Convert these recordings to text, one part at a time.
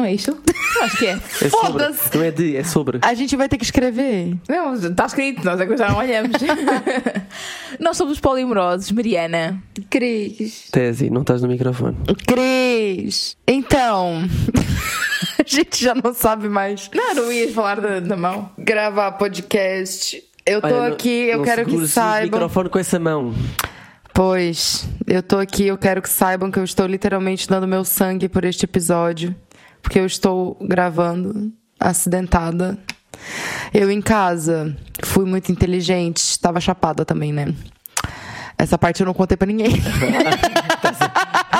Não é isto? Acho que é. É sobre. Foda-se. Não é de, é sobre. A gente vai ter que escrever. Não, está escrito, nós é que já não olhamos. nós somos polimorosos, Mariana. Cris. Tese, não estás no microfone. Cris. Então. a gente já não sabe mais Não, não ias falar da, da mão. gravar podcast. Eu não- aqui, eu não quero que segures o saibam. microfone com essa mão. Pois, eu tô aqui, eu quero que saibam que eu estou literalmente dando meu sangue por este episódio. Porque eu estou gravando acidentada. Eu em casa fui muito inteligente, estava chapada também, né? Essa parte eu não contei pra ninguém.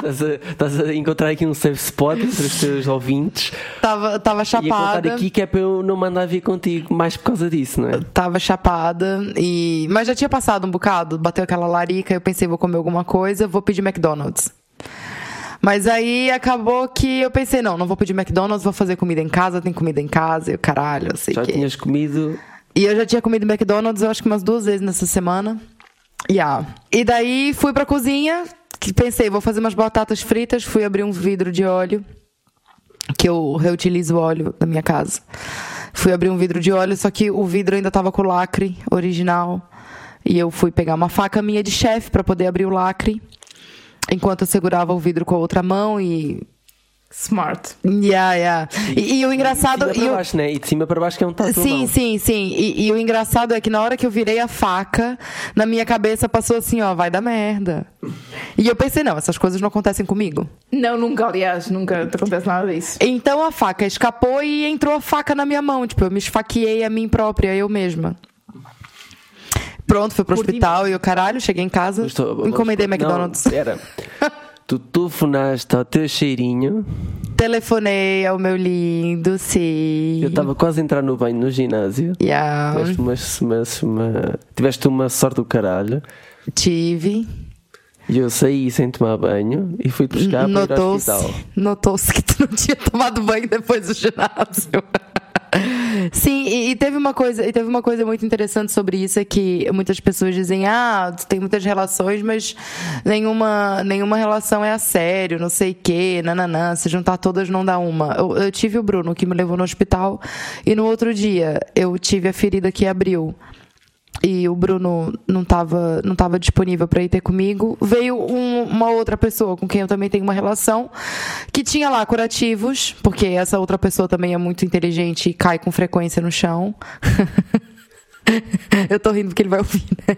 Estás a, estás a encontrar aqui um safe spot entre os teus ouvintes tava, tava e chapada. aqui que é para eu não mandar vir contigo mais por causa disso, não é? Tava chapada e. Mas já tinha passado um bocado, bateu aquela larica, eu pensei, vou comer alguma coisa, vou pedir McDonald's. Mas aí acabou que eu pensei, não, não vou pedir McDonald's, vou fazer comida em casa, tem comida em casa, e o caralho, sei Já que. tinhas comido. E eu já tinha comido McDonald's, eu acho que umas duas vezes nessa semana. Yeah. E daí fui pra cozinha, que pensei, vou fazer umas batatas fritas, fui abrir um vidro de óleo, que eu reutilizo o óleo da minha casa. Fui abrir um vidro de óleo, só que o vidro ainda tava com o lacre original. E eu fui pegar uma faca minha de chefe pra poder abrir o lacre, enquanto eu segurava o vidro com a outra mão e Smart. Yeah, yeah. E, e o engraçado. de cima e para o- baixo, né? E de cima para baixo que é um tatu Sim, sim, sim. E, e o engraçado é que na hora que eu virei a faca, na minha cabeça passou assim, ó, vai dar merda. E eu pensei, não, essas coisas não acontecem comigo. Não, nunca, aliás, nunca te acontece nada disso. Então a faca escapou e entrou a faca na minha mão. Tipo, eu me esfaqueei a mim própria, eu mesma. Pronto, fui pro Por hospital e o caralho, cheguei em casa, Estou- encomendei não, McDonald's. Era. Tu telefonaste ao teu cheirinho. Telefonei ao meu lindo, sim. Eu estava quase a entrar no banho no ginásio. Yeah, Tiveste uma, uma, uma- tiveste uma sorte do caralho. tive. E eu saí sem tomar banho e fui buscar para ir ao hospital. notou-se que tu não tinha tomado banho depois do ginásio. Sim, e, e teve uma coisa, e teve uma coisa muito interessante sobre isso é que muitas pessoas dizem: "Ah, tu tem muitas relações, mas nenhuma nenhuma relação é a sério, não sei quê, nananã, se juntar todas não dá uma". Eu, eu tive o Bruno que me levou no hospital e no outro dia eu tive a ferida que abriu e o Bruno não estava não tava disponível para ir ter comigo, veio um- uma outra pessoa com quem eu também tenho uma relação, que tinha lá curativos, porque essa outra pessoa também é muito inteligente e cai com frequência no chão. Eu tô rindo porque ele vai ouvir, né?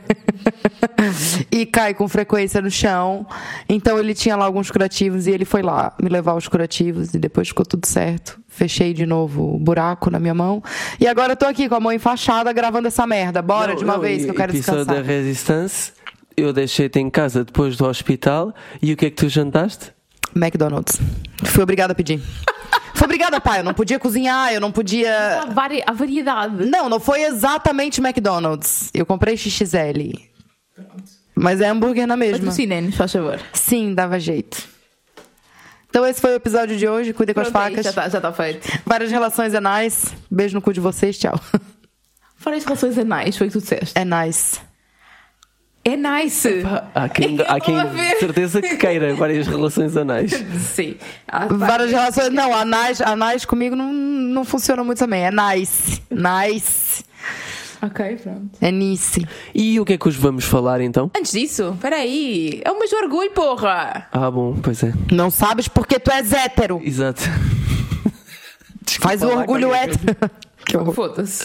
E cai com frequência no chão. Então ele tinha lá alguns curativos e ele foi lá me levar os curativos e depois ficou tudo certo. Fechei de novo o buraco na minha mão. E agora eu tô aqui com a mão enfaixada gravando essa merda. Bora Não, de uma não, vez e- que eu quero descansar. da Resistance. Eu deixei-te em casa depois do hospital. E o que é que tu jantaste? McDonald's. Fui obrigada a pedir. Fui obrigada, pai. Eu não podia cozinhar, eu não podia. Há, vari- há variedade. Não, não foi exatamente McDonald's. Eu comprei XXL. Mas é hambúrguer na mesma. Patrocinem-nos, faz favor. Sim, dava jeito. Então esse foi o episódio de hoje. Cuidem com as Pronto, é facas. Já está já tá feito. Várias relações anais. Beijo no cu de vocês. Tchau. Fora as relações anais, foi o que tu disseste. É nice. Há quem, há quem certeza que queira várias relações anais. Sim. Há Várias relações. Não, anais, anais comigo não, não funciona muito também. É nice. Nice. Ok, pronto. É nice. E o que é que hoje vamos falar então? Antes disso, peraí. É o mês do orgulho, porra. Ah, bom, pois é. Não sabes porque tu és hétero. Exato. Faz o Desculpa orgulho hétero. Foda-se.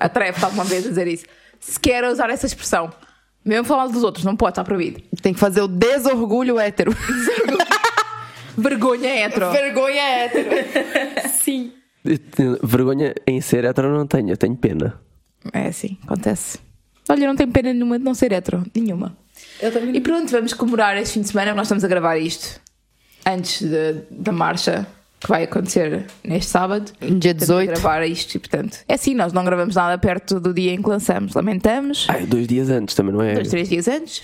Atreve-te alguma vez a dizer isso. Se quer usar essa expressão, mesmo falar dos outros, não pode, está proibido. Tem que fazer o desorgulho hétero. Vergonha hétero. Vergonha hétero. Sim. Vergonha em ser hétero não tenho, eu tenho pena. É assim, acontece. Olha, eu não tenho pena nenhuma de não ser hétero. Nenhuma. E pronto, vamos comemorar este fim de semana que nós estamos a gravar isto. Antes de- da marcha que vai acontecer neste sábado. Dia Temos de 18. gravar isto e, portanto, é assim, nós não gravamos nada perto do dia em que lançamos. Lamentamos. Ai, dois dias antes também, não é? dois, três dias antes.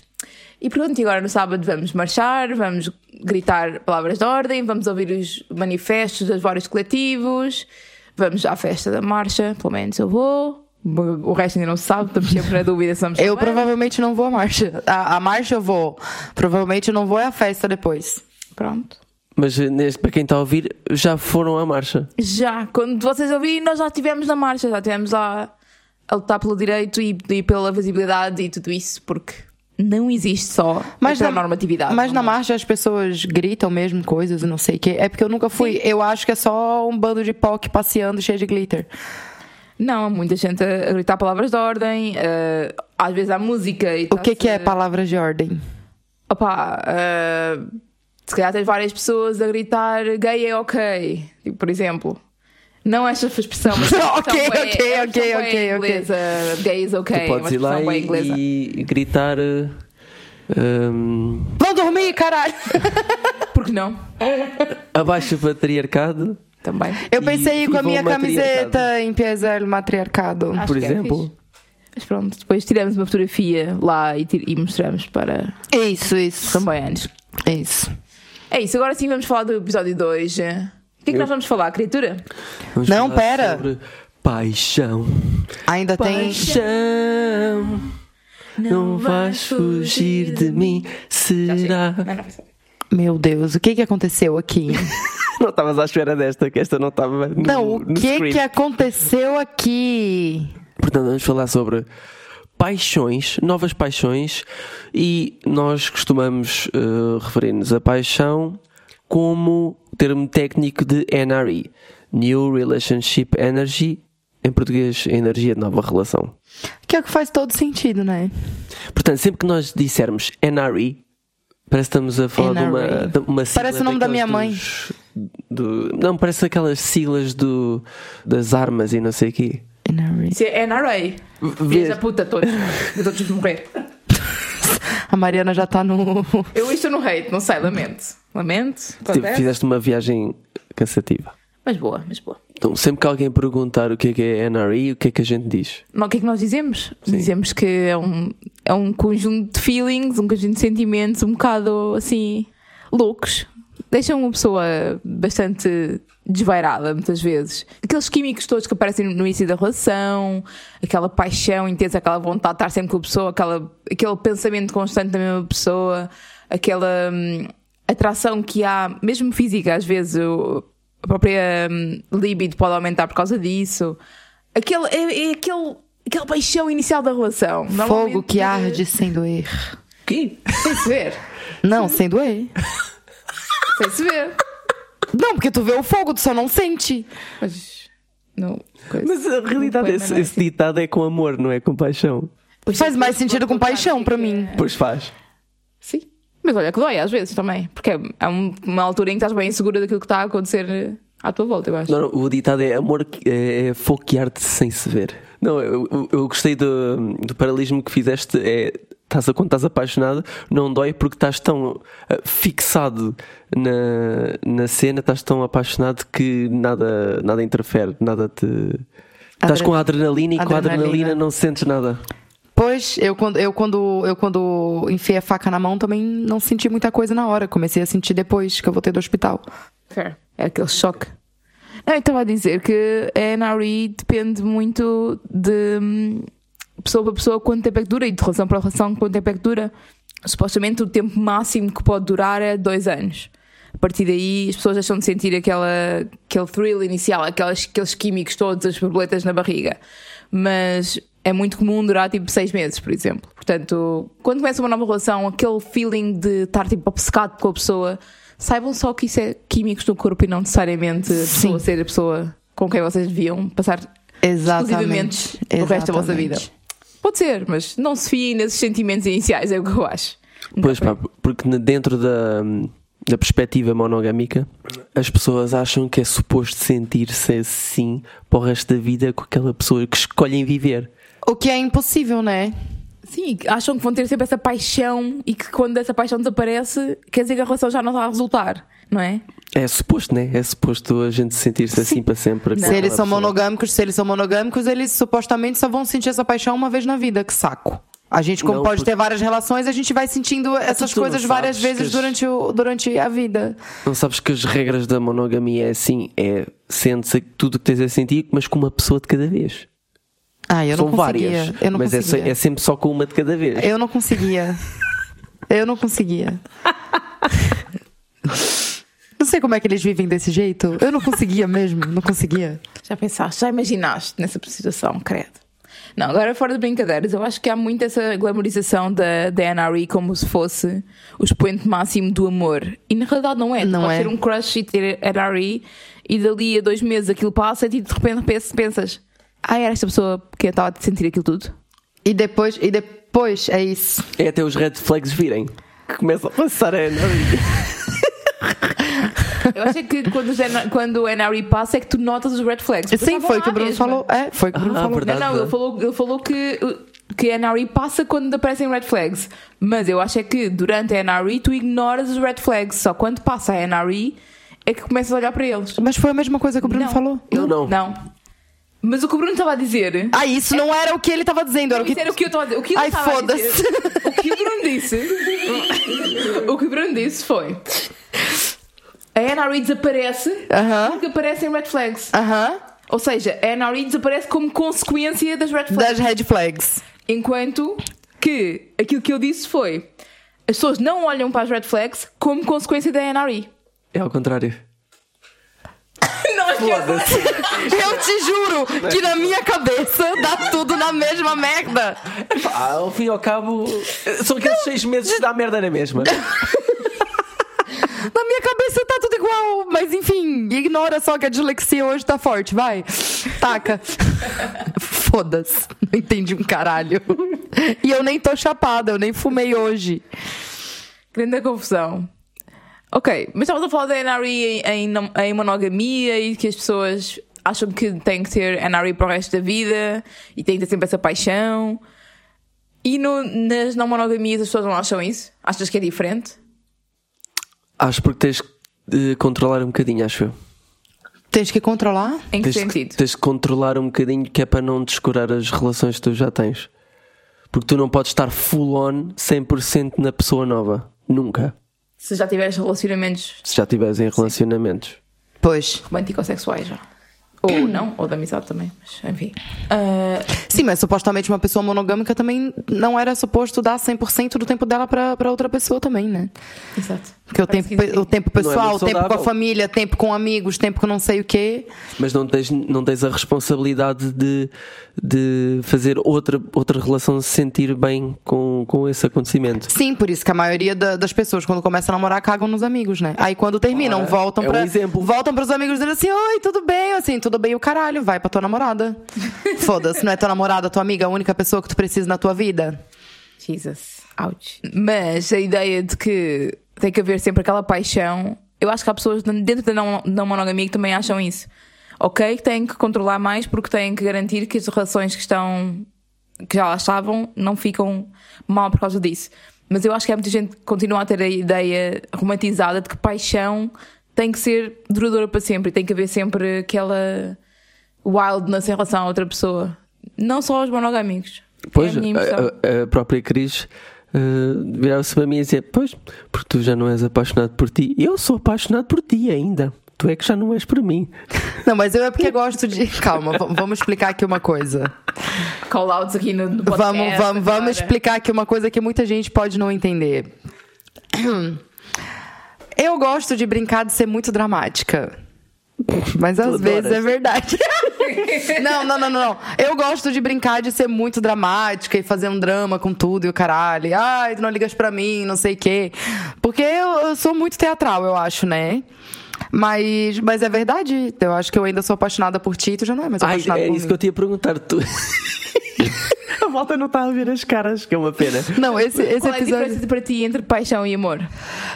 E pronto, e agora no sábado vamos marchar, vamos gritar palavras de ordem, vamos ouvir os manifestos dos vários coletivos, vamos à festa da marcha, pelo menos eu vou. O resto ainda não se sabe, estamos sempre na dúvida se vamos Eu também. provavelmente não vou à marcha. A, a marcha eu vou. Provavelmente eu não vou é à festa depois. Pronto. Mas eh, neste, para quem está a ouvir, já foram à marcha. Já, quando vocês ouvirem, nós já estivemos na marcha, já estivemos lá a lutar pelo direito e, e pela visibilidade e tudo isso, porque não existe só Mas a na, normatividade. mas na é? marcha as pessoas gritam mesmo coisas não sei o quê. É porque eu nunca fui. Eu acho que é só um bando de POC passeando cheio de glitter. Não, há muita gente a gritar palavras de ordem, eh, às vezes há música e O que, que é palavras de ordem? Opa, eh, se calhar tens várias pessoas a gritar gay é ok, tipo, por exemplo. Não esta expressão, mas Ok, expressão ok, é- ok, ok, é ok. inglesa, Gay is ok, tu é podes ir lá e, e gritar. eh, ehm, Não dormi, caralho! Por que não? abaixo o patriarcado, Também. Eu E pensei ir com a minha camiseta em Piesel matriarcado. Acho por é exemplo. fixe. Mas pronto, depois tiramos uma fotografia lá e, e mostramos para Isso, isso. camboianos. Isso. É isso, agora sim vamos falar do episódio 2. O que é que Eu- nós vamos falar, criatura? Vamos Não, falar pera. Sobre paixão. Ainda tem. Paixão. Não vais fugir de mim, será? Meu Deus, o que que aconteceu aqui? Não estavas à espera desta, que esta não estava no, Não, o que script. que aconteceu aqui? Portanto, vamos falar sobre paixões, novas paixões, e nós costumamos eh, referir-nos a paixão como termo técnico de NRE, New Relationship Energy, em português, energia de nova relação. Que é o que faz todo sentido, né? Portanto, sempre que nós dissermos NRE, parece que estamos a falar de uma, NRE. de uma sigla Parece o nome da minha dos- do- não, parece aquelas siglas do, das armas e não sei o quê. NRA. Isso é NRA. Da puta, todos. Eu todos morrer. A Mariana já tá no. Eu estou no hate, não sei, lamento. Lamento. Tipo, fizeste uma viagem cansativa. Mas boa, mas boa. Então, sempre que alguém perguntar o que é que é NRE, o que é que a gente diz? Não, o que é que nós dizemos? Dizemos que é um, é um conjunto de feelings, um conjunto de sentimentos um bocado assim loucos. Deixam uma pessoa bastante desvairada, muitas vezes. Aqueles químicos todos que aparecem no início da relação, aquela paixão intensa, aquela vontade de estar sempre com a pessoa, aquela, aquele pensamento constante da mesma pessoa, aquela hum, atração que há, mesmo física, às vezes, o- a própria hum, libido pode aumentar por causa disso. Aquele, é, é aquele, aquela paixão inicial da relação. Fogo que arde sem doer. Que? Sem se ver. Não, sem doer. Sem se ver. Não, porque tu vê o fogo, tu só não sente. Mas. Não. coisa. Mas a realidade, Não, esse, é esse ditado é com amor, não é com paixão. Pois Faz é, mais sentido com paixão é para mim. é. Pois faz. Sim. Mas olha que dói às vezes também. Porque é é um- uma altura em que estás bem insegura daquilo que está a acontecer eh, à tua volta, eu acho. Não, não, o ditado é amor é, é fogo que arde sem se ver. Não, eu, eu- eu gostei do, do paralelismo que fizeste. É, estás a, quando estás apaixonado, não dói porque estás tão ah, fixado na, na cena, estás tão apaixonado que nada, nada interfere, nada te. Estás com a adrenalina e com a Adrenalina. adrenalina não sentes nada. Pois, eu quando, eu quando eu quando enfiei a faca na mão também não senti muita coisa na hora. Comecei a sentir depois que eu voltei do hospital. Fair. É aquele choque. Não, eu estava a dizer que a NRE depende muito de hum, pessoa para pessoa quanto tempo é que dura e de relação para relação quanto tempo é que dura. Supostamente o tempo máximo que pode durar é dois anos. A partir daí as pessoas deixam de sentir aquela, aquele thrill inicial, aquelas, aqueles químicos todos, as borboletas na barriga. Mas é muito comum durar tipo seis meses, por exemplo. Portanto, quando começa uma nova relação, aquele feeling de estar tipo obcecado com a pessoa, saibam só que isso é químicos no corpo e não necessariamente a pessoa ser a pessoa com quem vocês deviam passar Exatamente. exclusivamente o resto da vossa Exatamente. vida. Pode ser, mas não se fiem nesses sentimentos iniciais, é o que eu acho. Pois pá, porque dentro da, da perspectiva monogâmica, as pessoas acham que é suposto sentir-se assim para o resto da vida com aquela pessoa que escolhem viver. O que é impossível, né? Sim, acham que vão ter sempre essa paixão e que quando essa paixão desaparece, quer dizer que a relação já não está a resultar, não é? É suposto, né? É suposto a gente sentir-se assim para sempre. Se eles são pessoa. monogâmicos, se eles são monogâmicos, eles supostamente só vão sentir essa paixão uma vez na vida. Que saco. A gente, como Não, pode porque- ter várias relações, a gente vai sentindo essas tu não coisas várias vezes as- durante, o, durante a vida. Não sabes que as regras da monogamia é assim: é sente tudo o que tens a sentir, mas com uma pessoa de cada vez. Ah, eu São não conseguia. várias, Eu não mas é, conseguia. é sempre só com uma de cada vez. Eu não conseguia. Eu não conseguia. Não sei como é que eles vivem desse jeito. Eu não conseguia mesmo, não conseguia. Já pensaste, já imaginaste nessa situação, credo. Não, agora fora de brincadeiras, eu acho que há muito essa glamorização da, da NRE como se fosse o expoente máximo do amor. E na realidade não é. Tu Não podes é. ter um crush e ter NRE e dali a dois meses aquilo passa e de repente pens- pensas ah, era esta pessoa que eu estava a sentir aquilo tudo? E depois, e depois é isso. É até os red flags virem. Que começam a passar a Eu acho que quando, quando o NRE passa é que tu notas os red flags. Porque Sim, foi o que o Bruno mesmo. falou. É, foi o que o Bruno Ah, falou. verdade. Não, não, ele falou, ele falou que, que a NRE passa quando aparecem red flags. Mas eu acho é que durante a NRE tu ignoras os red flags. Só quando passa a NRE é que começas a olhar para eles. Mas foi a mesma coisa que o Bruno não. falou. Não, não. Não. Mas o que o Bruno estava a dizer. Ah, isso não era o que ele estava dizendo, era o que. Isso era o que eu estava a dizer. O que Ai, foda-se. O que o Bruno disse. o que o Bruno disse foi. A NRE desaparece Aham. porque aparecem red flags. Aham. Ou seja, a NRE desaparece como consequência das red flags. Das red flags. Enquanto que aquilo que eu disse foi as pessoas não olham para as red flags como consequência da NRE. É ao contrário. Não, Foda-se. Eu te juro que na minha cabeça dá tudo na mesma merda. Ao fim e ao cabo, são aqueles seis meses que dá merda na mesma. Na minha cabeça igual, mas enfim, ignora só que a dislexia hoje tá forte, vai. Taca. Foda-se, não entendi um caralho. E eu nem tô chapada, eu nem fumei hoje. Grande confusão. Ok, mas estamos a falar da NRE em, em, monogamia e que as pessoas acham que têm que ter NRE para o resto da vida e têm que ter sempre essa paixão. E no- nas não monogamias as pessoas não acham isso? Achas que é diferente? Acho porque tens de controlar um bocadinho, acho eu. Tens que controlar? Em que Tens, sentido? tens de controlar um bocadinho que é para não descurar as relações que tu já tens. Porque tu não podes estar full on 100% na pessoa nova. Nunca. Se já tiveres relacionamentos Se já estiveres em relacionamentos. Pois. romântico-sexuais já. Ou não, ou de amizade também, mas enfim. Ah, Sim, mas supostamente uma pessoa monogâmica também não era suposto dar 100% do tempo dela pra outra pessoa também, né? exato. Porque o tempo, o tempo é pessoal, o muito tempo com a família, tempo com amigos, tempo com não sei o quê. Mas não tens, não tens a responsabilidade de, de fazer outra, outra relação se sentir bem com, com esse acontecimento. Sim, por isso que a maioria da- das pessoas, quando começam a namorar, cagam nos amigos, né? Aí quando terminam, voltam é um pra. exemplo. Voltam pros amigos dizendo assim: Oi, tudo bem? Assim, tudo bem o caralho, vai pra tua namorada. Foda-se, não é tua namorada, tua amiga, a única pessoa que tu precisa na tua vida. Jesus. Ouch. Mas a ideia de que tem que haver sempre aquela paixão, eu acho que há pessoas dentro da não, não monogamia que também acham isso. Ok, que têm que controlar mais porque têm que garantir que as relações que estão que já lá estavam não ficam mal por causa disso. Mas eu acho que há muita gente que continua a ter a ideia romantizada de que paixão tem que ser duradoura para sempre e tem que haver sempre aquela wildness em relação a outra pessoa. Não só aos monogâmicos. Pois, é a a, a- própria Cris uh, virava-se para mim e dizia: Pois, porque tu já não és apaixonado por ti. Eu sou apaixonado por ti ainda. Tu é que já não és por mim. Não, mas eu é porque gosto de. Calma, vamos explicar aqui uma coisa. call-outs aqui no, no podcast. Vamos, vamos, vamos explicar aqui uma coisa que muita gente pode não entender. Eu gosto de brincar de ser muito dramática. Mas às vezes é verdade. não, não, não, não. Eu gosto de brincar de ser muito dramática e fazer um drama com tudo e o caralho. Ai, tu não ligas pra mim, não sei o quê. Porque eu, eu sou muito teatral, eu acho, né? Mas, mas é verdade. Eu acho que eu ainda sou apaixonada por ti, tu já não é mais Ai, apaixonada é por isso mim. que eu te ia perguntar. Tu... a volta não está a ver as caras, que é uma pena. Não, esse, esse Qual é a episódio. diferença para ti entre paixão e amor?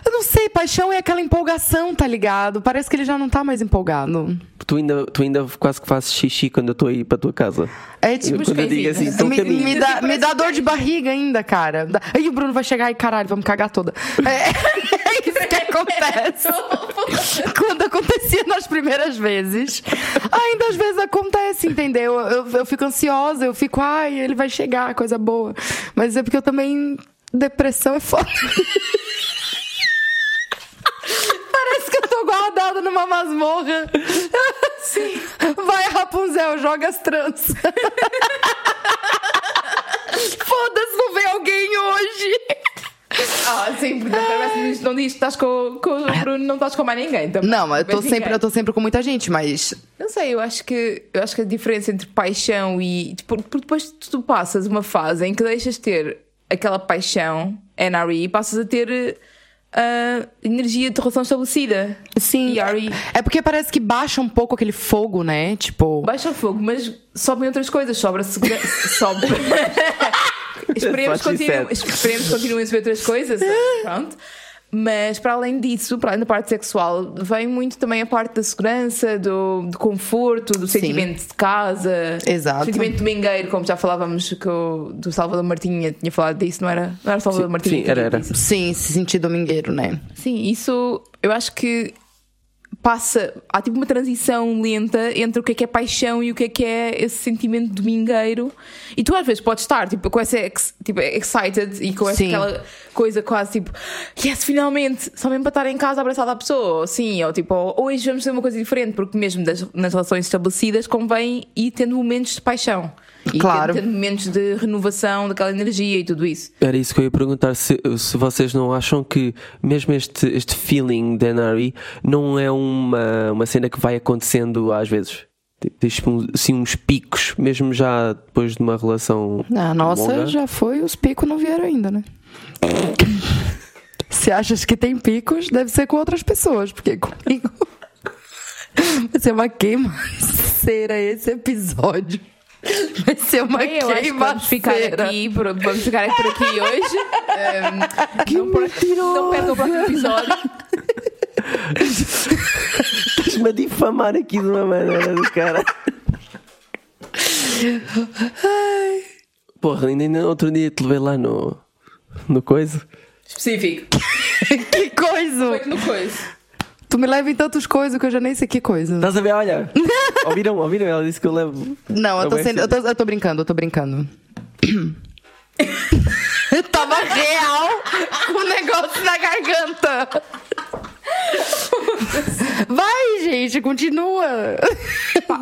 Eu não sei, paixão é aquela empolgação, tá ligado? Parece que ele já não tá mais empolgado. Tu ainda, tu ainda quase que fazes xixi quando eu estou aí para tua casa. É tipo, quando eu digo assim, me, caminho. me dá, me dá dor de barriga ainda, cara. Aí o Bruno vai chegar e caralho, vamos cagar toda. É, é isso que acontece. Quando acontecia nas primeiras vezes, ainda às vezes acontece, entendeu? Eu, eu fico ansiosa, eu fico, ai, ele vai chegar, coisa boa. Mas é porque eu também. Depressão é foda. Que eu tô guardada numa masmorra. Sim. Vai, Rapunzel, joga as tranças. Foda-se, não vem alguém hoje. Ah, sim, porque parece que não diz que estás com, com o Bruno, não estás com mais ninguém. Também. Não, mas eu tô, sempre, eu tô sempre com muita gente, mas. Não sei, eu acho que eu acho que a diferença entre paixão e. tipo, Porque depois tu, passas uma fase em que deixas de ter aquela paixão, NRE, e passas a ter ah, energia de relação estabelecida. Sim. RE. É porque parece que baixa um pouco aquele fogo, né? Tipo. Baixa o fogo, mas sobem outras coisas, sobra segurança. sobe. esperemos que continuem a subir outras coisas. Pronto. Mas para além disso, para além da parte sexual, vem muito também a parte da segurança, do, do conforto, do Sim. sentimento de casa, Exato. sentimento domingueiro, como já falávamos que o, do Salvador Martinha tinha falado disso, não era? Não era Salvador Martinha? sim, era, era. Sim, se sentir domingueiro, né? Sim, isso eu acho que passa. Há tipo uma transição lenta entre o que é que é paixão e o que é que é esse sentimento domingueiro. E tu às vezes podes estar tipo, com essa ex, tipo, excited e com essa, Sim. aquela coisa quase tipo, yes, finalmente, só mesmo para estar em casa abraçada à pessoa. Sim, ou tipo, hoje vamos fazer uma coisa diferente, porque mesmo das, nas relações estabelecidas convém ir tendo momentos de paixão. E Claro. momentos de renovação daquela energia e tudo isso. Era isso que eu ia perguntar, se, se vocês não acham que mesmo este, este feeling de NRE não é uma, uma cena que vai acontecendo às vezes? Tipo, assim, uns picos, mesmo já depois de uma relação. A nossa longa. já foi, os picos não vieram ainda, né? Se achas que tem picos, deve ser com outras pessoas, porque comigo vai ser uma queimaceira esse episódio. Vai ser uma Bem, eu acho que vamos ficar aqui, por, vamos ficar por aqui hoje. Ehm, não, per- não percam o próximo episódio. Estás-me a difamar aqui de uma maneira do cara. Porra, ainda, ainda outro dia te levei lá no, no coisa. Específico. Que coisa! Foi no coisa. Tu me leva em tantas coisas que eu já nem sei que coisa. Estás a ver? Olha, ouviram? Ouviram? Ela disse que eu levo. Não, eu tô, sendo, eu, tô, eu tô brincando, eu tô brincando. Tava real com o negócio na garganta. Vai, gente, continua.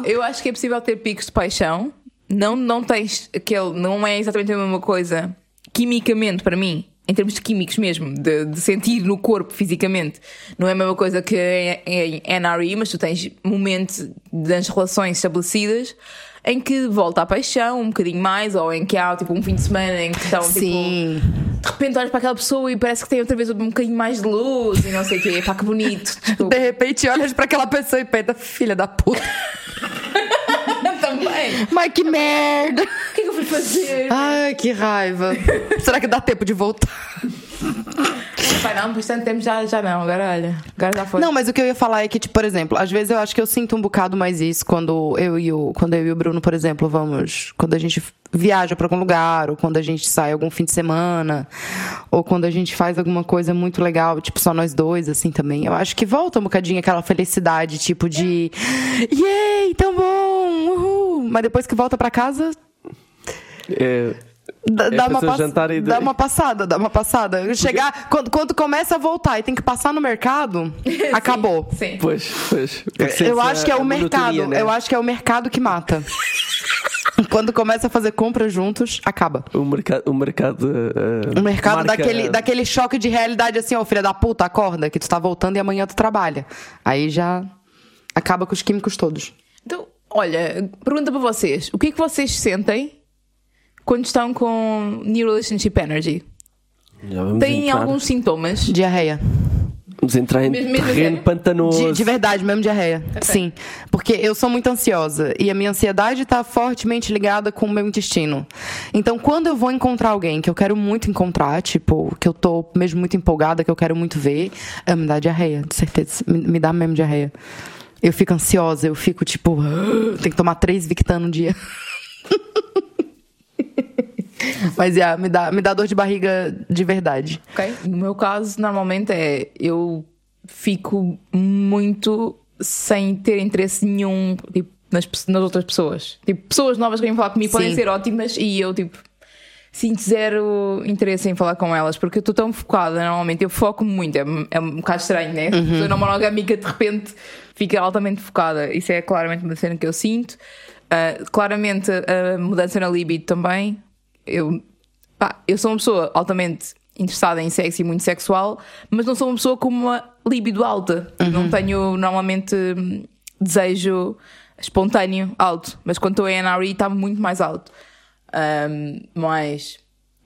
Eu acho que é possível ter picos de paixão. Não, não tens aquele. Não é exatamente a mesma coisa quimicamente para mim. Em termos de químicos mesmo, de, de sentir no corpo fisicamente, não é a mesma coisa que em em NRE, mas tu tens momentos das relações estabelecidas em que volta a paixão um bocadinho mais, ou em que há tipo um fim de semana em que estão tipo, Sim. de repente olhas para aquela pessoa e parece que tem outra vez um bocadinho mais de luz e não sei o quê. Pá, que bonito. Desculpa. De repente olhas pra aquela pessoa e pensa, filha da puta. Também. Mas que merda. Fazer? Ai, que raiva. Será que dá tempo de voltar? Pai, não, por tanto tempo já, já não. Agora olha. Agora já foi. Não, mas o que eu ia falar é que, tipo, por exemplo, às vezes eu acho que eu sinto um bocado mais isso quando eu e o, quando eu e o Bruno, por exemplo, vamos. Quando a gente viaja pra algum lugar, ou quando a gente sai algum fim de semana, ou quando a gente faz alguma coisa muito legal, tipo, só nós dois, assim também. Eu acho que volta um bocadinho aquela felicidade, tipo, de. Yay, tão bom! Uhul! Mas depois que volta pra casa, É, Dá, É dá uma pass- jantar e dá uma passada, dá uma passada. Chegar, quando, quando começa a voltar e tem que passar no mercado, acabou. Sim. pois, pois. Eu acho que é o mercado, né? eu acho que é o mercado que mata. Quando começa a fazer compras juntos, acaba. O mercado. O mercado, uh, O mercado marca- daquele, daquele choque de realidade assim, ó, filha da puta, acorda, que tu tá voltando e amanhã tu trabalha. Aí já acaba com os químicos todos. Então, olha, pergunta para vocês: o que é que vocês sentem quando estão com New Relationship Energy? Têm entrar, alguns sintomas? Diarreia. Vamos entrar em Mesmo- terreno sério? pantanoso. De, de verdade, mesmo diarreia. Sim. Porque eu sou muito ansiosa e a minha ansiedade está fortemente ligada com o meu intestino. Então, quando eu vou encontrar alguém que eu quero muito encontrar, tipo, que eu tô mesmo muito empolgada, que eu quero muito ver, eh, me dá diarreia, de certeza. Me, me dá mesmo diarreia. Eu fico ansiosa, eu fico tipo, tem que tomar três Victan no dia. Mas yeah, me dá, me dá dor de barriga de verdade. Ok? No meu caso, normalmente é eu fico muito sem ter interesse nenhum tipo, nas, nas outras pessoas. Tipo, pessoas novas que vêm falar comigo podem Sim. ser ótimas e eu, tipo, sinto zero interesse em falar com elas porque eu estou tão focada. Normalmente eu foco muito, é, é um bocado estranho, né? Uhum. Pessoa não monogâmica de repente fica altamente focada. Isso é claramente uma cena que eu sinto. Ah, claramente a mudança na libido também. Eu, pá, eu sou uma pessoa altamente interessada em sexo e muito sexual, mas não sou uma pessoa com uma libido alta. Não tenho normalmente hum, desejo espontâneo alto, mas quando estou em NRE está muito mais alto. Ahm, mais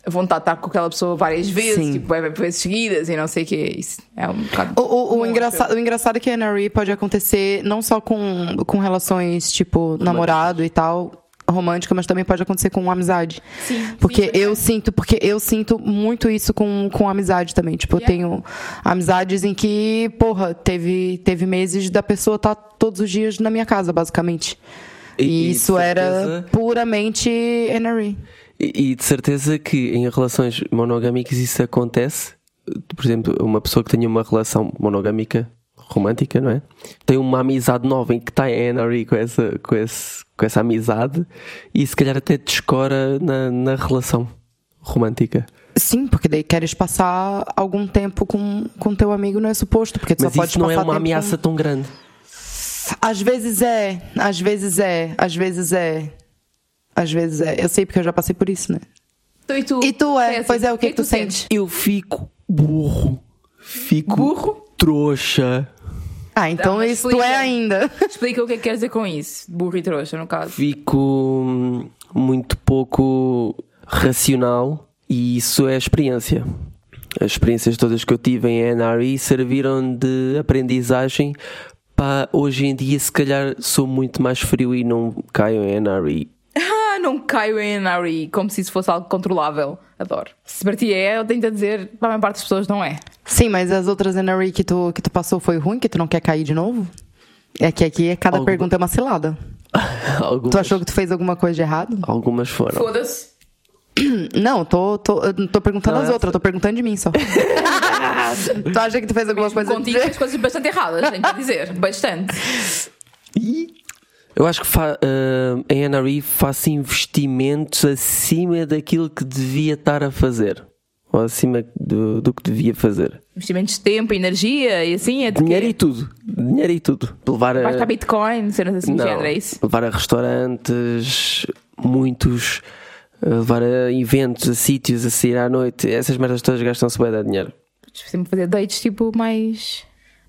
a vontade de estar com aquela pessoa várias vezes, Sim. tipo, vezes seguidas e não sei o que. Isso é um bocado. O, o- engraçado, o engraçado é que a NRE pode acontecer não só com, com relações tipo namorado e tal, romântica, mas também pode acontecer com amizade. Sim, Porque sim, eu sinto, porque eu sinto muito isso com, com amizade também. Tipo, eu Yeah. tenho amizades em que, porra, teve, teve meses da pessoa estar todos os dias na minha casa, basicamente. E, E- isso era puramente NRE. E, e de certeza que em relações monogâmicas isso acontece. Por exemplo, uma pessoa que tenha uma relação monogâmica romântica, não é? Tem uma amizade nova em que está em NRE com essa, com, esse, com essa amizade e se calhar até descora na, na relação romântica. Sim, porque daí queres passar algum tempo com, com teu amigo, não é suposto, porque tu Mas só podes isso não é uma tempo com- ameaça tão grande. Às vezes é, às vezes é, às vezes é. Às vezes é. Eu sei porque eu já passei por isso, né? Então, e tu? E tu é? assim, Pois é, o que, é que tu sentes? Eu fico burro. Fico Burro? trouxa. Ah, então mas isso é ainda. Explica o que é que queres dizer com isso. Burro e trouxa, no caso. Fico hum, muito pouco racional e isso é a experiência. As experiências todas que eu tive em NRE serviram de aprendizagem para hoje em dia, se calhar, sou muito mais frio e não caio em NRE. Não caio em NRE como se isso fosse algo controlável. Adoro. Se para ti é, eu tenho a dizer, para a maior parte das pessoas não é. Sim, mas as outras NRE que tu, que tu passou foi ruim, que tu não quer cair de novo? É que aqui cada Alguma- pergunta é uma cilada. Algumas, Tu achou que tu fez alguma coisa de errado? algumas foram. Foda-se. Não, tô, tô, eu não tô perguntando Não, as essa- outras, tô perguntando de mim só. tu acha que tu fez alguma coisa Contigo fez coisas bastante erradas, tenho a dizer. Bastante. Eu acho que ah, em NRE faço investimentos acima daquilo que devia estar a fazer. Ou acima do, do que devia fazer. Investimentos de tempo, energia e assim é Dinheiro e tudo. Dinheiro e tudo. Levar a, para Bitcoin, cenas assim de não, género, é isso? levar a restaurantes, muitos, a levar a eventos, a sítios, a sair à noite. Essas merdas todas gastam-se bem de dinheiro. Sempre fazer dates tipo mais.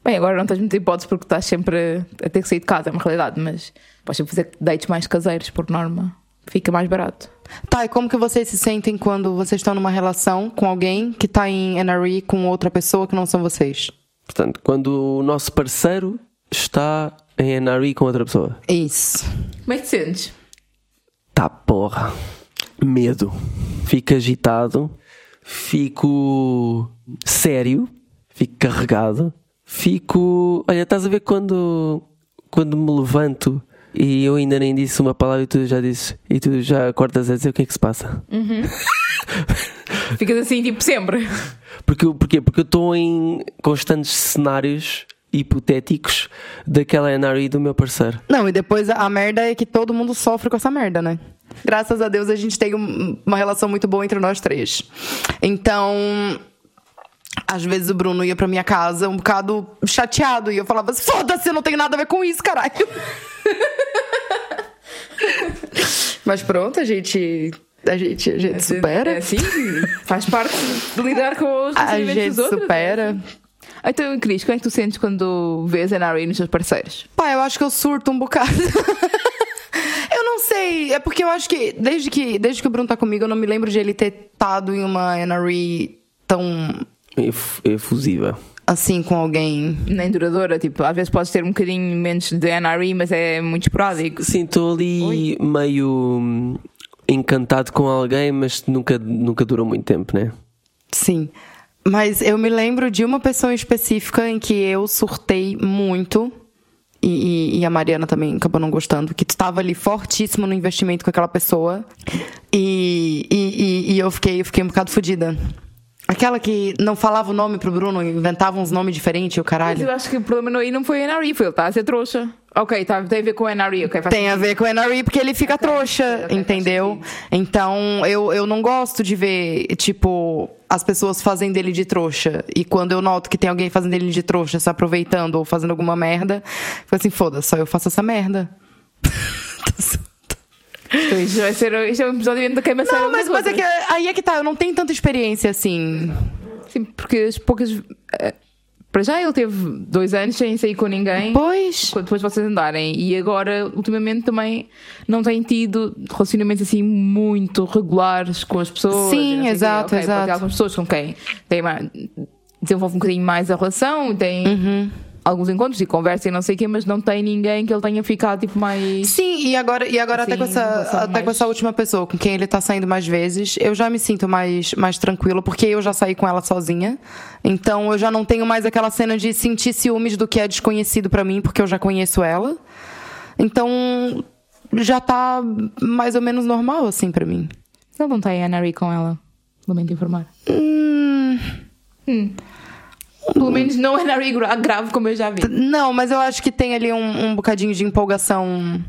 Bem, agora não tens muita hipótese porque estás sempre a ter que sair de casa, é uma realidade, mas podes fazer dates mais caseiros, por norma. Fica mais barato. Tá, e como que vocês se sentem quando vocês estão numa relação com alguém que tá em NRE com outra pessoa que não são vocês? Portanto, quando o nosso parceiro está em NRE com outra pessoa. Isso. Como é que te sentes? Tá porra. Medo. Fico agitado. Fico sério. Fico carregado. Fico. Olha, estás a ver quando. Quando me levanto e eu ainda nem disse uma palavra e tu já disse. E tu já acordas a dizer o que é que se passa. Ficas assim tipo sempre. Porque, porquê? Porque eu estou em constantes cenários hipotéticos daquela NRE do meu parceiro. Não, e depois a, a merda é que todo mundo sofre com essa merda, né? Graças a Deus a gente tem um- uma relação muito boa entre nós três. Então, às vezes o Bruno ia pra minha casa um bocado chateado e eu falava: foda-se, eu não tenho nada a ver com isso, caralho. Mas pronto, a gente. A gente, a gente supera. É assim, faz parte de lidar com os a gente dos outros. supera. Então, Cris, como é que tu sentes quando vês NRA nos teus parceiros? Pá, eu acho que eu surto um bocado. eu não sei. É porque eu acho que desde, que desde que o Bruno tá comigo, eu não me lembro de ele ter estado em uma NRE tão Efusiva. assim com alguém. Nem duradoura, tipo, às vezes podes ter um bocadinho menos de NRE, mas é muito esporádico. Sim, estou ali meio hum, encantado com alguém, mas nunca, nunca durou muito tempo, né? Sim. Mas eu me lembro de uma pessoa específica em que eu surtei muito. e, e, e a Mariana também acabou não gostando, que tu tava ali fortíssimo no investimento com aquela pessoa e, e, e eu, fiquei, eu fiquei um bocado fodida. Aquela que não falava o nome pro Bruno, inventava uns nomes diferentes, o Mas caralho. eu acho que o problema aí não foi o NRE, foi ele, tá a ser trouxa. Ok, tá, tem a ver com o NRE, ok, faz Tem a ver com o NRE porque ele fica trouxa, ok, entendeu? Então eu, eu não gosto de ver, tipo, as pessoas fazendo ele de trouxa. E quando eu noto que tem alguém fazendo ele de trouxa, se aproveitando ou fazendo alguma merda, fico assim, foda-se, só eu faço essa merda. Isto vai ser isto é um episódio da queima Não, mas, mas é que aí é que tá, eu não tenho tanta experiência assim. Sim, porque as poucas. eh, Para já ele teve dois anos sem sair com ninguém. Pois. depois vocês andarem e agora ultimamente também não tem tido relacionamentos assim muito regulares com as pessoas Sim, e não sei o quê. exato, pode ter exato. algumas pessoas com quem tem mais, desenvolve um bocadinho mais a relação tem Uhum. Alguns encontros e conversa e não sei o quê mas não tem ninguém que ele tenha ficado tipo mais Sim, e agora, e agora até, Assim, com essa, relação até com mais- essa última pessoa com quem ele tá saindo mais vezes, eu já me sinto mais, mais tranquila, porque eu já saí com ela sozinha. Então eu já não tenho mais aquela cena de sentir ciúmes do que é desconhecido pra mim, porque eu já conheço ela. Então já tá mais ou menos normal, assim, pra mim. ele não tem a Nari com ela lamento informar Hum, pelo menos não é gra- grave como eu já vi não, mas eu acho que tem ali um, um bocadinho de empolgação,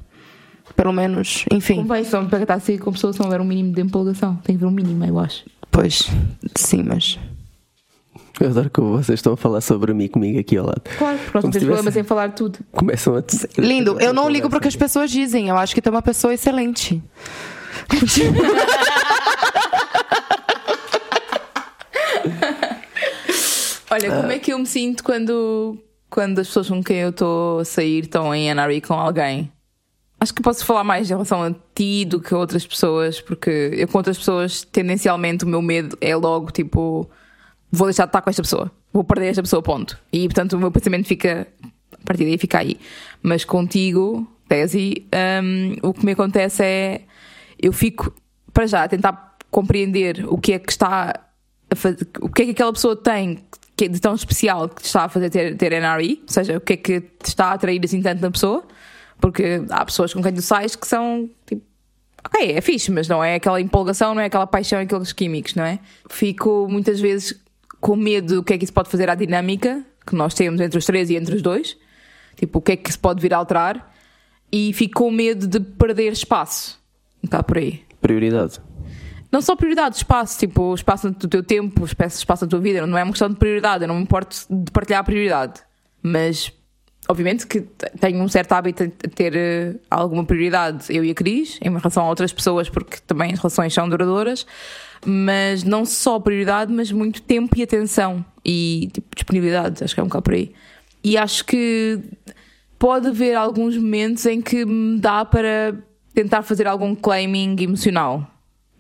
pelo menos. Enfim, só para estar a sair com pessoas se não houver um mínimo de empolgação tem que haver um mínimo eu acho pois, sim, mas. Eu adoro que vocês estão a falar sobre mim comigo aqui ao lado. claro porque nós não temos problemas em falar tudo Começam a dizer. Lindo, eu não ligo pro que as pessoas dizem. Eu acho que tu é uma pessoa excelente. Olha, como é que eu me sinto quando, quando as pessoas com quem eu estou a sair estão em NRE com alguém? Acho que posso falar mais em relação a ti do que a outras pessoas, porque eu com outras pessoas, tendencialmente, o meu medo é logo tipo: vou deixar de estar com esta pessoa, vou perder esta pessoa, ponto. E portanto o meu pensamento fica, a partir daí fica aí. Mas contigo, Tesi, hum, o que me acontece é: eu fico, para já, a tentar compreender o que é que está a fazer, o que é que aquela pessoa tem que é de tão especial que te está a fazer ter, ter NRE, ou seja, o que é que te está a atrair assim tanto na pessoa, porque há pessoas com quem tu sais que são tipo, ok, é fixe, mas não é aquela empolgação, não é aquela paixão, aqueles químicos, não é? Fico muitas vezes com medo do que é que isso pode fazer à dinâmica que nós temos entre os três e entre os dois, tipo, o que é que se pode vir a alterar, e fico com medo de perder espaço, bocado por aí. Prioridade. Não só prioridade, espaço, tipo, espaço do teu tempo, espaço da tua vida, não é uma questão de prioridade, eu não me importo de partilhar a prioridade. Mas, obviamente, que tenho um certo hábito de ter eh, alguma prioridade, eu e a Cris, em relação a outras pessoas, porque também as relações são duradouras, mas não só prioridade, mas muito tempo e atenção e tipo, disponibilidade, acho que é um bocado por aí. E acho que pode haver alguns momentos em que me dá para tentar fazer algum claiming emocional.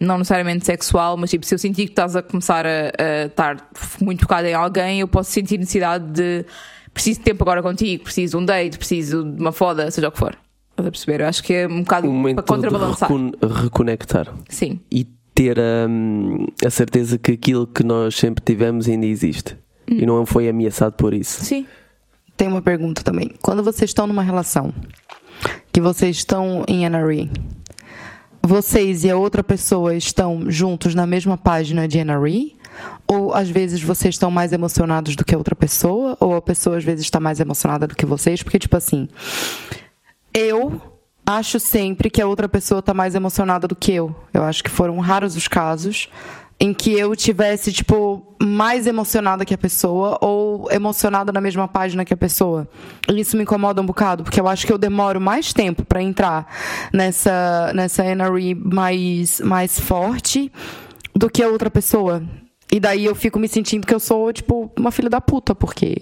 Não necessariamente sexual, mas tipo, se eu sentir que estás a começar a, a estar muito focada em alguém, eu posso sentir necessidade de preciso de tempo agora contigo, preciso de um date, preciso de uma foda, seja o que for. Estás a perceber? Eu acho que é um bocado Um momento para de contrabalançar. recon- reconectar. Sim. E ter hum, a certeza que aquilo que nós sempre tivemos ainda existe. E não foi ameaçado por isso. Sim. Tem uma pergunta também. Quando vocês estão numa relação, que vocês estão em NRE, vocês e a outra pessoa estão juntos na mesma página de NRE? Ou às vezes vocês estão mais emocionados do que a outra pessoa? Ou a pessoa às vezes está mais emocionada do que vocês? Porque, tipo assim, eu acho sempre que a outra pessoa está mais emocionada do que eu. Eu acho que foram raros os casos em que eu tivesse, tipo, mais emocionada que a pessoa ou emocionada na mesma página que a pessoa. E isso me incomoda um bocado, porque eu acho que eu demoro mais tempo para entrar nessa, nessa NRE mais, mais forte do que a outra pessoa. E daí eu fico me sentindo que eu sou, tipo, uma filha da puta, porque.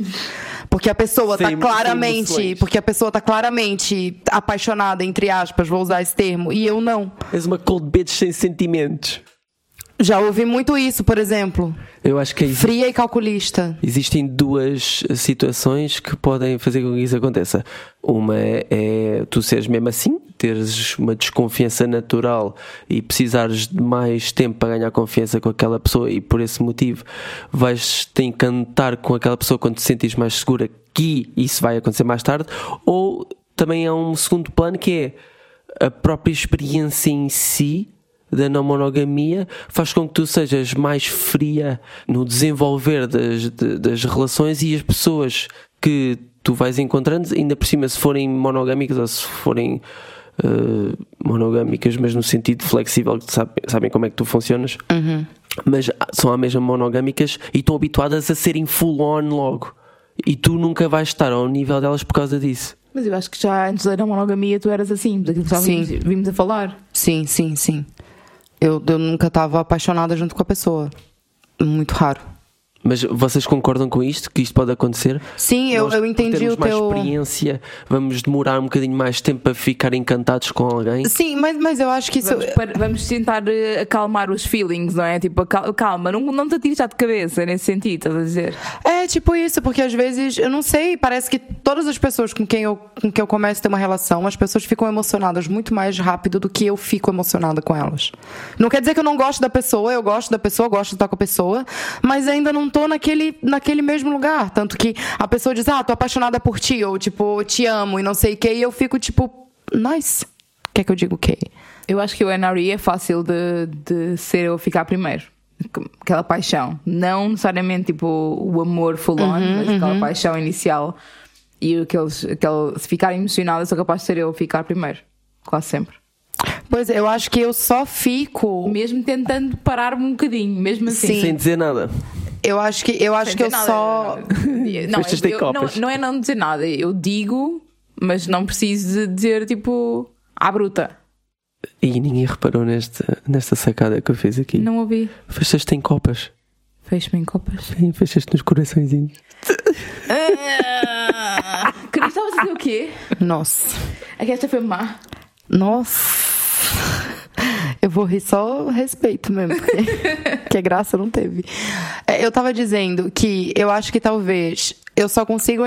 Porque a pessoa Sem- tá claramente. Porque a pessoa tá claramente apaixonada, entre aspas, vou usar esse termo, e eu não. És uma cold bitch sem sentimentos. Já ouvi muito isso, por exemplo. Eu acho que é Fria e calculista. Existem duas situações que podem fazer com que isso aconteça. Uma é, é tu seres mesmo assim, teres uma desconfiança natural e precisares de mais tempo para ganhar confiança com aquela pessoa e por esse motivo vais te encantar com aquela pessoa quando te sentires mais segura que isso vai acontecer mais tarde. Ou também há um segundo plano que é a própria experiência em si da não monogamia faz com que tu sejas mais fria no desenvolver das, de, das relações e as pessoas que tu vais encontrando, ainda por cima, se forem monogâmicas ou se forem uh, monogâmicas, mas no sentido flexível, sabem, sabem como é que tu funcionas, uhum. mas são a mesma monogâmicas e estão habituadas a serem full on logo. E tu nunca vais estar ao nível delas por causa disso. Mas eu acho que já antes da monogamia tu eras assim, daquilo que já vimos, vimos a falar. Sim, sim, sim. Eu, eu nunca estava apaixonada junto com a pessoa. Muito raro. Mas vocês concordam com isto? Que isto pode acontecer? Sim, eu, Nós, eu entendi o mais teu. experiência, vamos demorar um bocadinho mais tempo para ficar encantados com alguém? Sim, mas, mas eu acho que isso. Vamos, para, vamos tentar eh, acalmar os feelings, não é? Tipo, calma, não, não te atires já de cabeça nesse sentido, estás a dizer? É, tipo isso, porque às vezes, eu não sei, parece que todas as pessoas com quem eu, com quem eu começo a ter uma relação, as pessoas ficam emocionadas muito mais rápido do que eu fico emocionada com elas. Não quer dizer que eu não gosto da pessoa, eu gosto da pessoa, gosto de estar com a pessoa, mas ainda não tô naquele naquele mesmo lugar. Tanto que a pessoa diz, ah, tô apaixonada por ti, ou tipo, te amo e não sei o que, e eu fico tipo, nice. Quer que eu diga o quê? Eu acho que o NRE é fácil de, de ser ou ficar primeiro. Aquela paixão. Não necessariamente tipo o amor full on, uhum, mas aquela uhum. paixão inicial. E aqueles, aquele, se ficarem emocionados, sou capaz de ser eu ficar primeiro. Quase sempre. Pois eu acho que eu só fico. Mesmo tentando parar-me um bocadinho, mesmo assim. Sim. Sem dizer nada. Eu acho que eu acho que eu nada. só. Não, eu, eu, não, não é não dizer nada. Eu digo, mas não preciso dizer tipo à bruta. E ninguém reparou nesta, nesta sacada que eu fiz aqui. Não ouvi. Fechaste em copas. Fecho-me em copas? Sim, fechaste nos coraçõezinhos. Ah, Queria estavas a dizer o quê? Nossa. É que esta foi má. Nossa. Eu vou rir só respeito mesmo, porque que graça não teve. É, eu tava dizendo que eu acho que talvez eu só consigo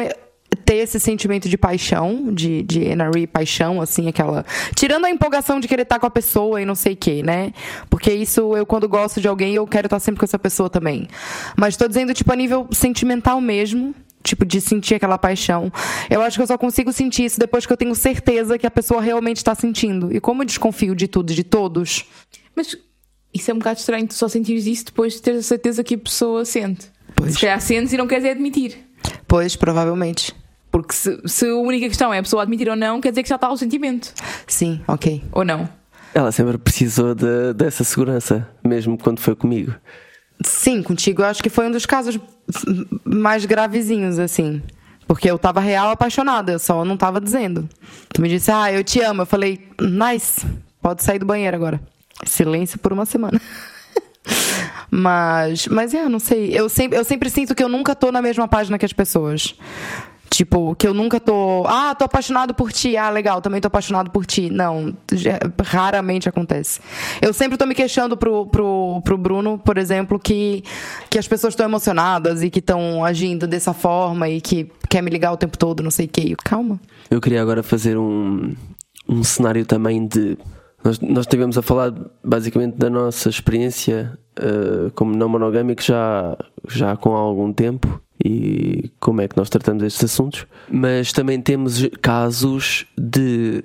ter esse sentimento de paixão, de, de NRE, paixão, assim, aquela. Tirando a empolgação de querer estar com a pessoa e não sei o quê, né? Porque isso, eu, quando gosto de alguém, eu quero estar sempre com essa pessoa também. Mas tô dizendo, tipo, a nível sentimental mesmo tipo, de sentir aquela paixão. Eu acho que eu só consigo sentir isso depois que eu tenho certeza que a pessoa realmente está sentindo. E como eu desconfio de tudo, de todos. Mas isso é um bocado estranho, tu só sentires isso depois de ter a certeza que a pessoa sente. Pois. Se calhar sentes e não queres é admitir. Pois, provavelmente. Porque se, se a única questão é a pessoa admitir ou não, quer dizer que já está o sentimento. Sim, ok. Ou não? Ela sempre precisou de, dessa segurança, mesmo quando foi comigo. Sim, contigo eu acho que foi um dos casos mais gravezinhos, assim. Porque eu tava real apaixonada, eu só não tava dizendo. Tu me disse, ah, eu te amo. Eu falei, nice, pode sair do banheiro agora. Silêncio por uma semana. mas, mas é, não sei. Eu sempre, eu sempre sinto que eu nunca tô na mesma página que as pessoas. Tipo, que eu nunca tô. Ah, tô apaixonado por ti. Ah, legal, também tô apaixonado por ti. Não, raramente acontece. Eu sempre tô me queixando pro, pro, pro Bruno, por exemplo, que, que as pessoas estão emocionadas e que estão agindo dessa forma e que quer me ligar o tempo todo, não sei o quê. Calma. Eu queria agora fazer um, um cenário também de. Nós, nós estivemos a falar basicamente da nossa experiência uh, como não monogâmico já, já com algum tempo e como é que nós tratamos estes assuntos, mas também temos casos de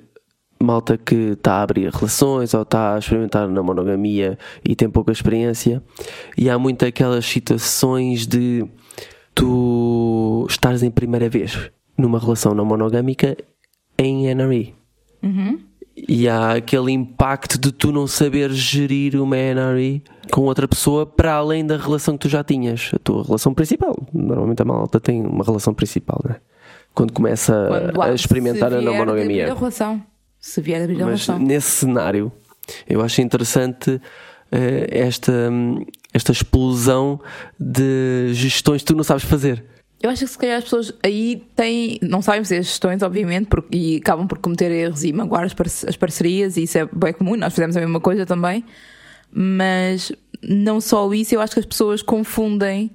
malta que está a abrir relações ou está a experimentar na monogamia e tem pouca experiência, e há muito aquelas situações de tu estares em primeira vez numa relação não monogâmica em NRE. Uhum. E há aquele impacto de tu não saber gerir uma NRE com outra pessoa para além da relação que tu já tinhas, a tua relação principal. Normalmente a malta tem uma relação principal, não é? Quando começa Quando a experimentar a não monogamia. A relação. Se vier a abrir a Mas relação. Nesse cenário, eu acho interessante uh, esta, esta explosão de gestões que tu não sabes fazer. Eu acho que se calhar as pessoas aí têm, não sabem fazer gestões, obviamente, porque, e acabam por cometer erros e magoar as, parcerias, e isso é bem comum, nós fizemos a mesma coisa também. Mas não só isso, eu acho que as pessoas confundem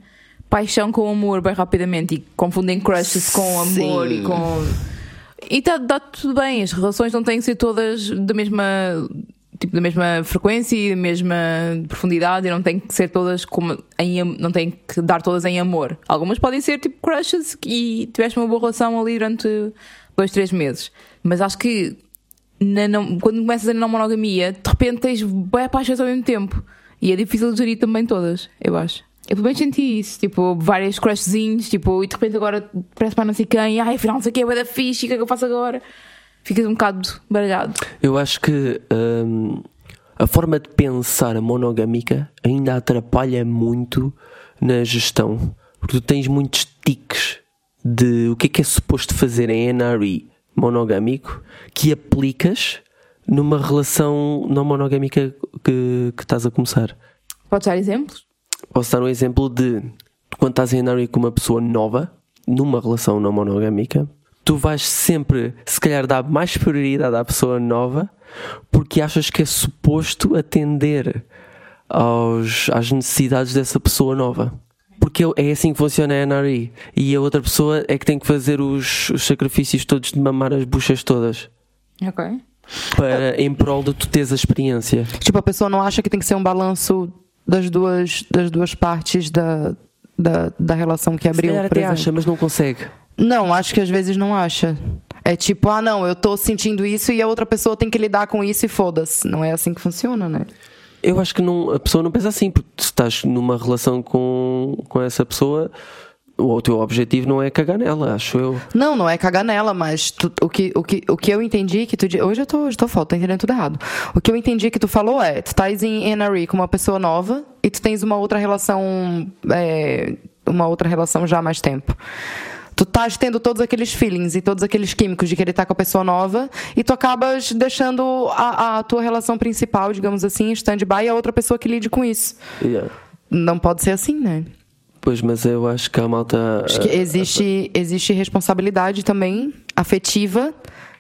paixão com amor bem rapidamente e confundem crushes com amor Sim. e com. E tá, tá tudo bem, as relações não têm que ser todas da mesma. Tipo, da mesma frequência e da mesma profundidade e não têm que ser todas como em, não têm que dar todas em amor. Algumas podem ser tipo crushes e tiveste uma boa relação ali durante dois, três meses. Mas acho que na quando começas a não monogamia, de repente tens bem paixões ao mesmo tempo. E é difícil de gerir também todas, eu acho. Eu menos senti isso, tipo, várias crushzinhos, tipo, e de repente agora parece para não sei quem, ai, afinal não sei o que, é da fixe, o que é que eu faço agora? Ficas um bocado baralhado. Eu acho que hum, a forma de pensar monogâmica ainda atrapalha muito na gestão. Porque tu tens muitos tiques de o que é que é suposto fazer em NRE monogâmico que aplicas numa relação não monogâmica que, que estás a começar. Podes dar exemplos? Posso dar um exemplo de quando estás em NRE com uma pessoa nova, numa relação não monogâmica, tu vais sempre, se calhar, dar mais prioridade à pessoa nova porque achas que é suposto atender aos, às necessidades dessa pessoa nova. Porque é assim que funciona a NRE. E a outra pessoa é que tem que fazer os, os sacrifícios todos de mamar as buchas todas Ok. para, em prol de tu teres a experiência. Tipo, a pessoa não acha que tem que ser um balanço das duas, das duas partes da, da, da relação que Se abriu, calhar por até exemplo. acha, mas não consegue. Não, acho que às vezes não acha. É tipo, ah, não, eu tô sentindo isso e a outra pessoa tem que lidar com isso e foda-se. Não é assim que funciona, né? Eu acho que não, a pessoa não pensa assim, porque se estás numa relação com, com essa pessoa, o, teu objetivo não é cagar nela, acho eu. Não, não é cagar nela, mas tu- o, que, o, que, o que eu entendi que tu. Hoje eu tô, hoje tô foda, tô entendendo tudo errado. O que eu entendi que tu falou é: tu estás em NRE com uma pessoa nova e tu tens uma outra relação. é, uma outra relação já há mais tempo. Tu estás tendo todos aqueles feelings e todos aqueles químicos de querer estar com a pessoa nova e tu acabas deixando a, a tua relação principal, digamos assim, em stand-by e a outra pessoa que lide com isso. Yeah. Não pode ser assim, né? Pois, mas eu acho que a malta. Acho que existe, existe responsabilidade também afetiva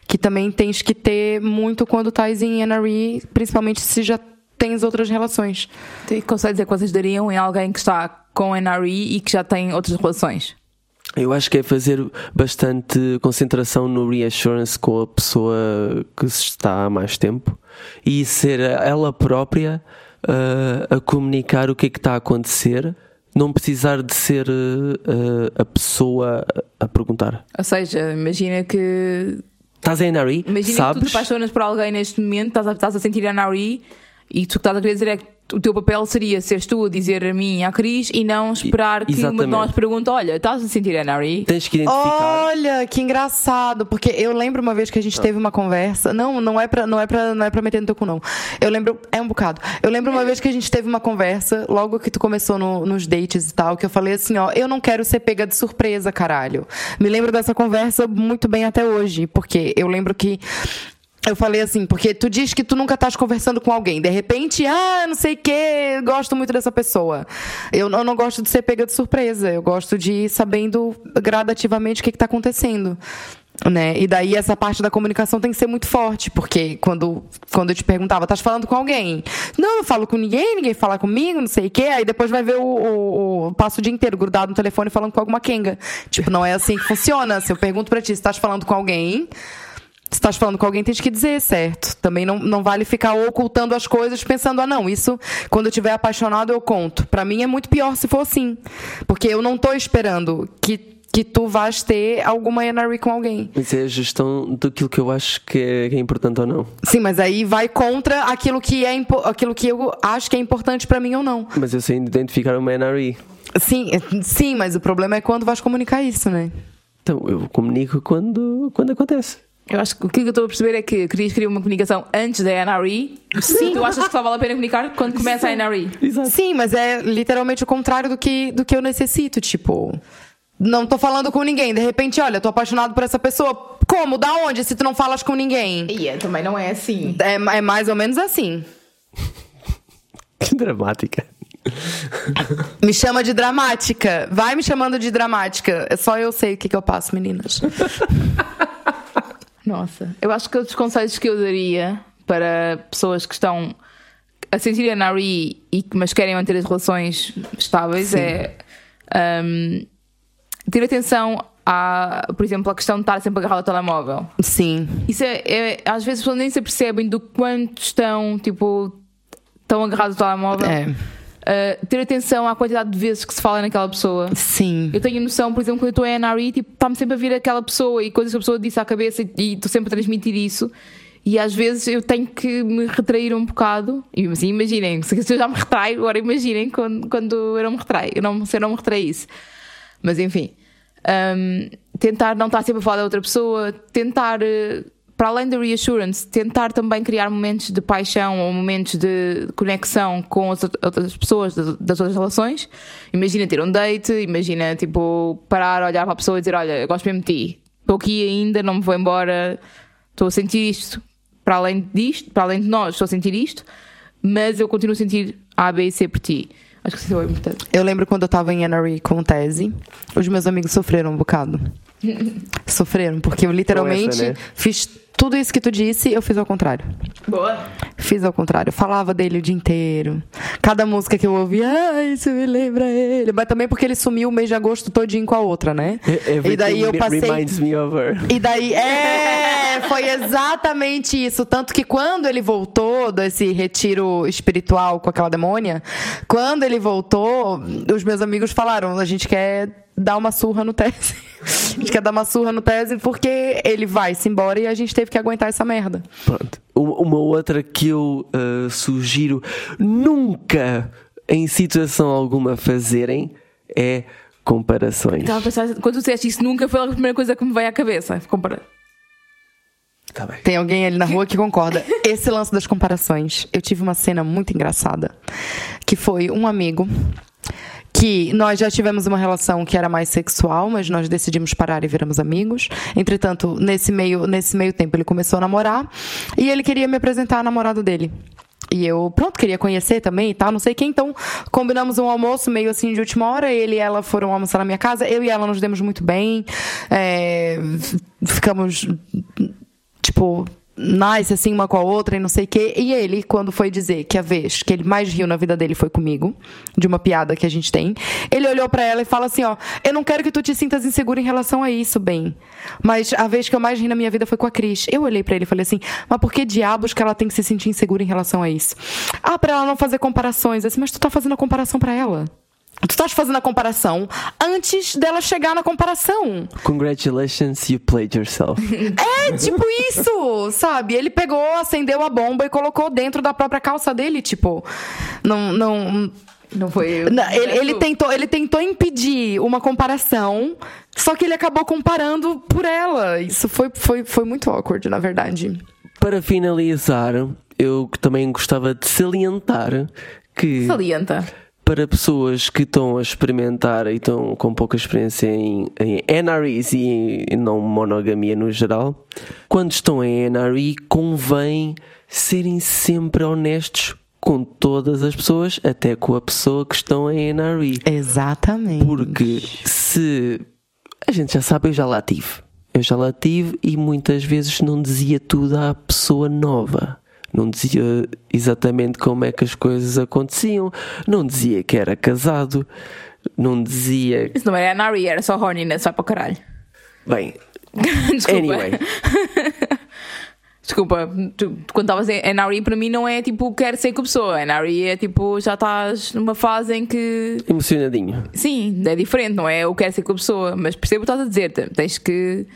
que também tens que ter muito quando estás em NRE, principalmente se já tens outras relações. Então, e que conselhos é que vocês dariam em alguém que está com NRE e que já tem outras relações? Eu acho que é fazer bastante concentração no reassurance com a pessoa que se está há mais tempo e ser ela própria uh, a comunicar o que é que está a acontecer, não precisar de ser uh, a pessoa a perguntar. Ou seja, imagina que Estás em NRE, Imagina que tu sabes? te apaixonas por alguém neste momento, estás a, estás a sentir a Nari e tu o que estás a querer dizer é que o teu papel seria seres tu a dizer a mim e à Cris e não esperar que uma de exatamente. nós pergunte: Olha, estás a sentir a Nari? Tens que identificar. Olha, que engraçado, porque eu lembro uma vez que a gente teve uma conversa. Não, não é pra, não é pra, não é pra meter no teu cu, não. Eu lembro, é um bocado. Eu lembro uma vez que a gente teve uma conversa, logo que tu começou no- nos dates e tal, que eu falei assim, ó, eu não quero ser pega de surpresa, caralho. Me lembro dessa conversa muito bem até hoje, porque eu lembro que eu falei assim, porque tu diz que tu nunca estás conversando com alguém. De repente, ah, não sei o quê, gosto muito dessa pessoa. Eu, eu não gosto de ser pega de surpresa. Eu gosto de ir sabendo gradativamente o que está acontecendo. Né? E daí essa parte da comunicação tem que ser muito forte, porque quando, quando eu te perguntava, estás falando com alguém? Não, não falo com ninguém, ninguém fala comigo, não sei o quê. Aí depois vai ver o, o, o passo o dia inteiro grudado no telefone falando com alguma quenga. Tipo, não é assim que funciona. Se eu pergunto pra ti estás falando com alguém, se estás falando com alguém, tens que dizer, certo? Também não, não vale ficar ocultando as coisas pensando, ah, não, isso, quando eu estiver apaixonado, eu conto. Pra mim é muito pior se for assim. Porque eu não tô esperando que, que tu vais ter alguma NRE com alguém. Isso é a gestão daquilo que eu acho que é, que é importante ou não. Sim, mas aí vai contra aquilo que, é, aquilo que eu acho que é importante pra mim ou não. Mas eu sei identificar uma NRE. Sim, sim, mas o problema é quando vais comunicar isso, né? Então eu comunico quando, quando acontece. Eu acho que o que eu estou a perceber é que querias criar uma comunicação antes da NRE. Sim. Tu achas que só vale a pena comunicar quando começa a NRE? Exato. Sim, mas é literalmente o contrário do que, do que eu necessito. Tipo, não tô falando com ninguém. De repente, olha, tô apaixonado por essa pessoa. Como? Da onde? Se tu não falas com ninguém? E é, também não é assim. É, é mais ou menos assim. Que dramática. Me chama de dramática. Vai me chamando de dramática. É só eu sei o que, que eu passo, meninas. Nossa, eu acho que outros conselhos que eu daria para pessoas que estão a sentir NRE, e, mas querem manter as relações estáveis é um, ter atenção à, por exemplo, à questão de estar sempre agarrado ao telemóvel. Sim. Isso é, é- às vezes as pessoas nem se apercebem do quanto estão, tipo, tão agarrados ao telemóvel. É. Uh, ter atenção à quantidade de vezes que se fala naquela pessoa. Sim. Eu tenho noção, por exemplo, quando eu estou em NRE, tipo, está-me sempre a vir aquela pessoa e coisas que a pessoa disse à cabeça e estou sempre a transmitir isso. E às vezes eu tenho que me retrair um bocado. E assim, imaginem, se eu já me retraio, agora imaginem quando, quando eu não me retraio, eu não, se eu não me retraísse. Mas enfim, hum, tentar não estar sempre a falar da outra pessoa, tentar, eh, para além da reassurance, tentar também criar momentos de paixão ou momentos de conexão com as outras pessoas das outras relações. Imagina ter um date, imagina tipo parar, olhar para a pessoa e dizer: Olha, eu gosto mesmo de ti, estou aqui ainda, não me vou embora, estou a sentir isto. Para além disto, para além de nós, estou a sentir isto, mas eu continuo a sentir A, B e C por ti. Acho que isso é importante. Eu lembro quando eu tava em NRE com tese, os meus amigos sofreram um bocado. Sofreram, porque eu literalmente essa, né? fiz tudo isso que tu disse, eu fiz ao contrário. Boa. Fiz ao contrário. Falava dele o dia inteiro. Cada música que eu ouvia, ah, isso me lembra ele. Mas também porque ele sumiu o mês de agosto todinho com a outra, né? E daí eu Everything passei. reminds me of her. E daí, é, foi exatamente isso. Tanto que quando ele voltou desse retiro espiritual com aquela demônia, quando ele voltou, os meus amigos falaram: a gente quer dar uma surra no tese. A gente quer dar uma surra no tese porque ele vai-se embora e a gente teve que aguentar essa merda. Pronto. Uma outra que eu uh, sugiro nunca, em situação alguma, fazerem é comparações. Estava a pensar, quando tu disseste isso, nunca foi a primeira coisa que me veio à cabeça. Compara. Tá bem. Tem alguém ali na rua que concorda. Esse lance das comparações. Eu tive uma cena muito engraçada. Que foi um amigo que nós já tivemos uma relação que era mais sexual, mas nós decidimos parar e viramos amigos. Entretanto, nesse meio, nesse meio tempo, ele começou a namorar e ele queria me apresentar a namorada dele. E eu, pronto, queria conhecer também e tal, não sei quem. Então, combinamos um almoço meio assim de última hora. Ele e ela foram almoçar na minha casa. Eu e ela nos demos muito bem. É, ficamos tipo, nice, assim, uma com a outra e não sei o quê. E ele, quando foi dizer que a vez que ele mais riu na vida dele foi comigo, de uma piada que a gente tem, ele olhou pra ela e fala assim: Ó, eu não quero que tu te sintas insegura em relação a isso, bem. Mas a vez que eu mais ri na minha vida foi com a Cris. Eu olhei pra ele e falei assim: Mas por que diabos que ela tem que se sentir insegura em relação a isso? Ah, pra ela não fazer comparações. Assim, mas tu tá fazendo a comparação pra ela. Tu estás fazendo a comparação antes dela chegar na comparação. Congratulations, you played yourself. É, tipo isso, sabe? Ele pegou, acendeu a bomba e colocou dentro da própria calça dele, tipo. Não. não Não foi. não, ele, ele tentou, ele tentou impedir uma comparação, só que ele acabou comparando por ela. Isso foi, foi, foi muito awkward, na verdade. Para finalizar, eu também gostava de salientar que Salienta. Para pessoas que estão a experimentar e estão com pouca experiência em, em NREs e em não monogamia no geral, quando estão em NRE, convém serem sempre honestos com todas as pessoas, até com a pessoa que estão em NRE. Exatamente. Porque se a gente já sabe, eu já lá tive. Eu já lá tive e muitas vezes não dizia tudo à pessoa nova. Não dizia exatamente como é que as coisas aconteciam. Não dizia que era casado. Não dizia. Isso não era Nari, era só horniness, vai para o caralho. Bem, Desculpa. anyway. Desculpa, tu, quando estavas em NRE, para mim não é tipo quero ser com a pessoa. NRE é tipo já estás numa fase em que Emocionadinho. sim, é diferente, não é eu quero ser com a pessoa, mas percebo o que estás a dizer. te- Tens que.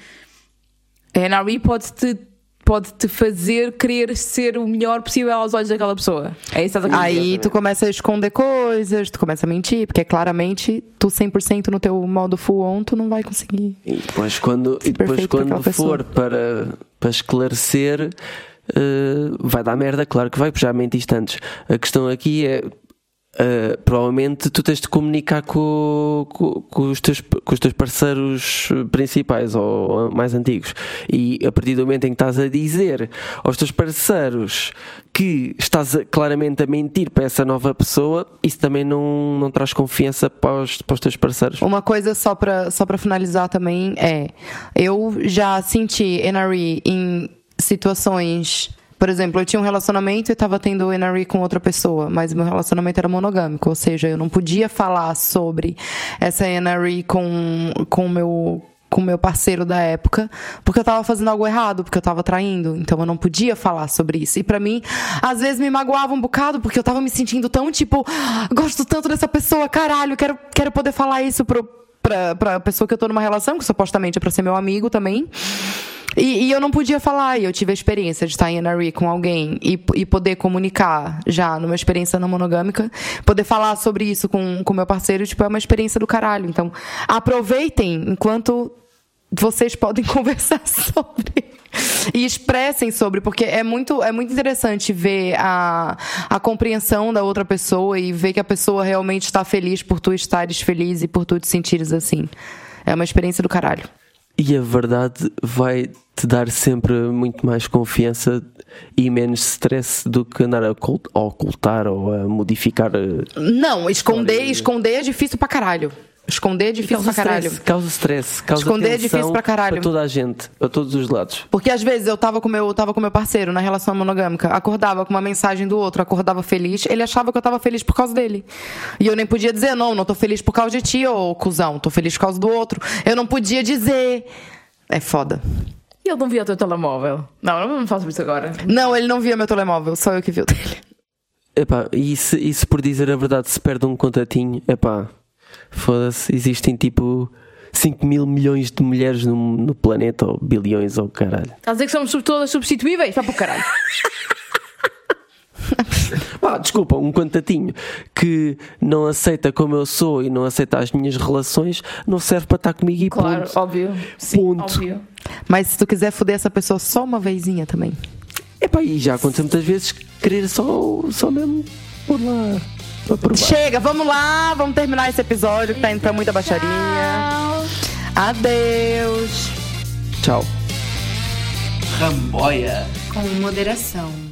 A NRE pode-te pode -te fazer querer ser o melhor possível aos olhos daquela pessoa. É isso que estás a querer Aí tu começa a esconder coisas, tu começa a mentir, porque claramente tu 100% no teu modo full on, tu não vai conseguir. E depois quando, e depois quando for para, para esclarecer, eh, vai dar merda, claro que vai, porque já mentiste antes. A questão aqui é. Eh, provavelmente tu tens de comunicar com, com, com os teus, com os teus parceiros principais ou mais antigos. E a partir do momento em que estás a dizer aos teus parceiros que estás claramente a mentir para essa nova pessoa isso também não, não traz confiança para os, para os teus parceiros. Uma coisa só pra, só finalizar também é: eu já senti NRE em situações Por exemplo, eu tinha um relacionamento e tava tendo NRE com outra pessoa, mas meu relacionamento era monogâmico, ou seja, eu não podia falar sobre essa NRE com com o meu com o meu parceiro da época, porque eu tava fazendo algo errado, porque eu tava traindo, então eu não podia falar sobre isso. E para mim, às vezes me magoava um bocado, porque eu tava me sentindo tão tipo, gosto tanto dessa pessoa, caralho, quero quero poder falar isso pro pra, pra pessoa que eu tô numa relação, que supostamente é pra ser meu amigo também. E, e, eu não podia falar, e eu tive a experiência de estar em NRE com alguém e, e poder comunicar já numa experiência não monogâmica, poder falar sobre isso com o meu parceiro, tipo, é uma experiência do caralho. Então, aproveitem enquanto vocês podem conversar sobre e expressem sobre, porque é muito, é muito interessante ver a, a compreensão da outra pessoa e ver que a pessoa realmente está feliz por tu estares feliz e por tu te sentires assim. É uma experiência do caralho. E a verdade vai te dar sempre muito mais confiança e menos stress do que andar a ocultar ou a modificar. Não, esconder, esconder é difícil pra caralho. Esconder é difícil pra caralho. Stress, causa stress, causa Esconder é difícil pra caralho. Para toda a gente, para todos os lados. Porque às vezes eu tava com meu, eu tava com meu parceiro na relação monogâmica, acordava com uma mensagem do outro, acordava feliz, ele achava que eu tava feliz por causa dele. E eu nem podia dizer, não, não tô feliz por causa de ti, ô cuzão, tô feliz por causa do outro. Eu não podia dizer. É foda. E ele não via o teu telemóvel? Não, não faço isso agora. Não, ele não via meu telemóvel, só eu que vi o dele. Epá, e se, e se por dizer a verdade se perde um contatinho, epá. Foda-se, existem tipo 5 mil milhões de mulheres no, no planeta, ou bilhões, ou caralho. Estás a dizer que somos todas substituíveis? Está para o caralho. Pá, desculpa, um contatinho que não aceita como eu sou e não aceita as minhas relações não serve para estar comigo e claro, ponto. óbvio. Sim, Ponto. óbvio. Mas se tu quiser foder essa pessoa só uma vezinha também. Epá, e já aconteceu muitas vezes querer só, só mesmo por lá. Chega, vamos lá, vamos terminar esse episódio que tá indo pra muita baixaria. Adeus. Tchau. Ramboia. Com moderação.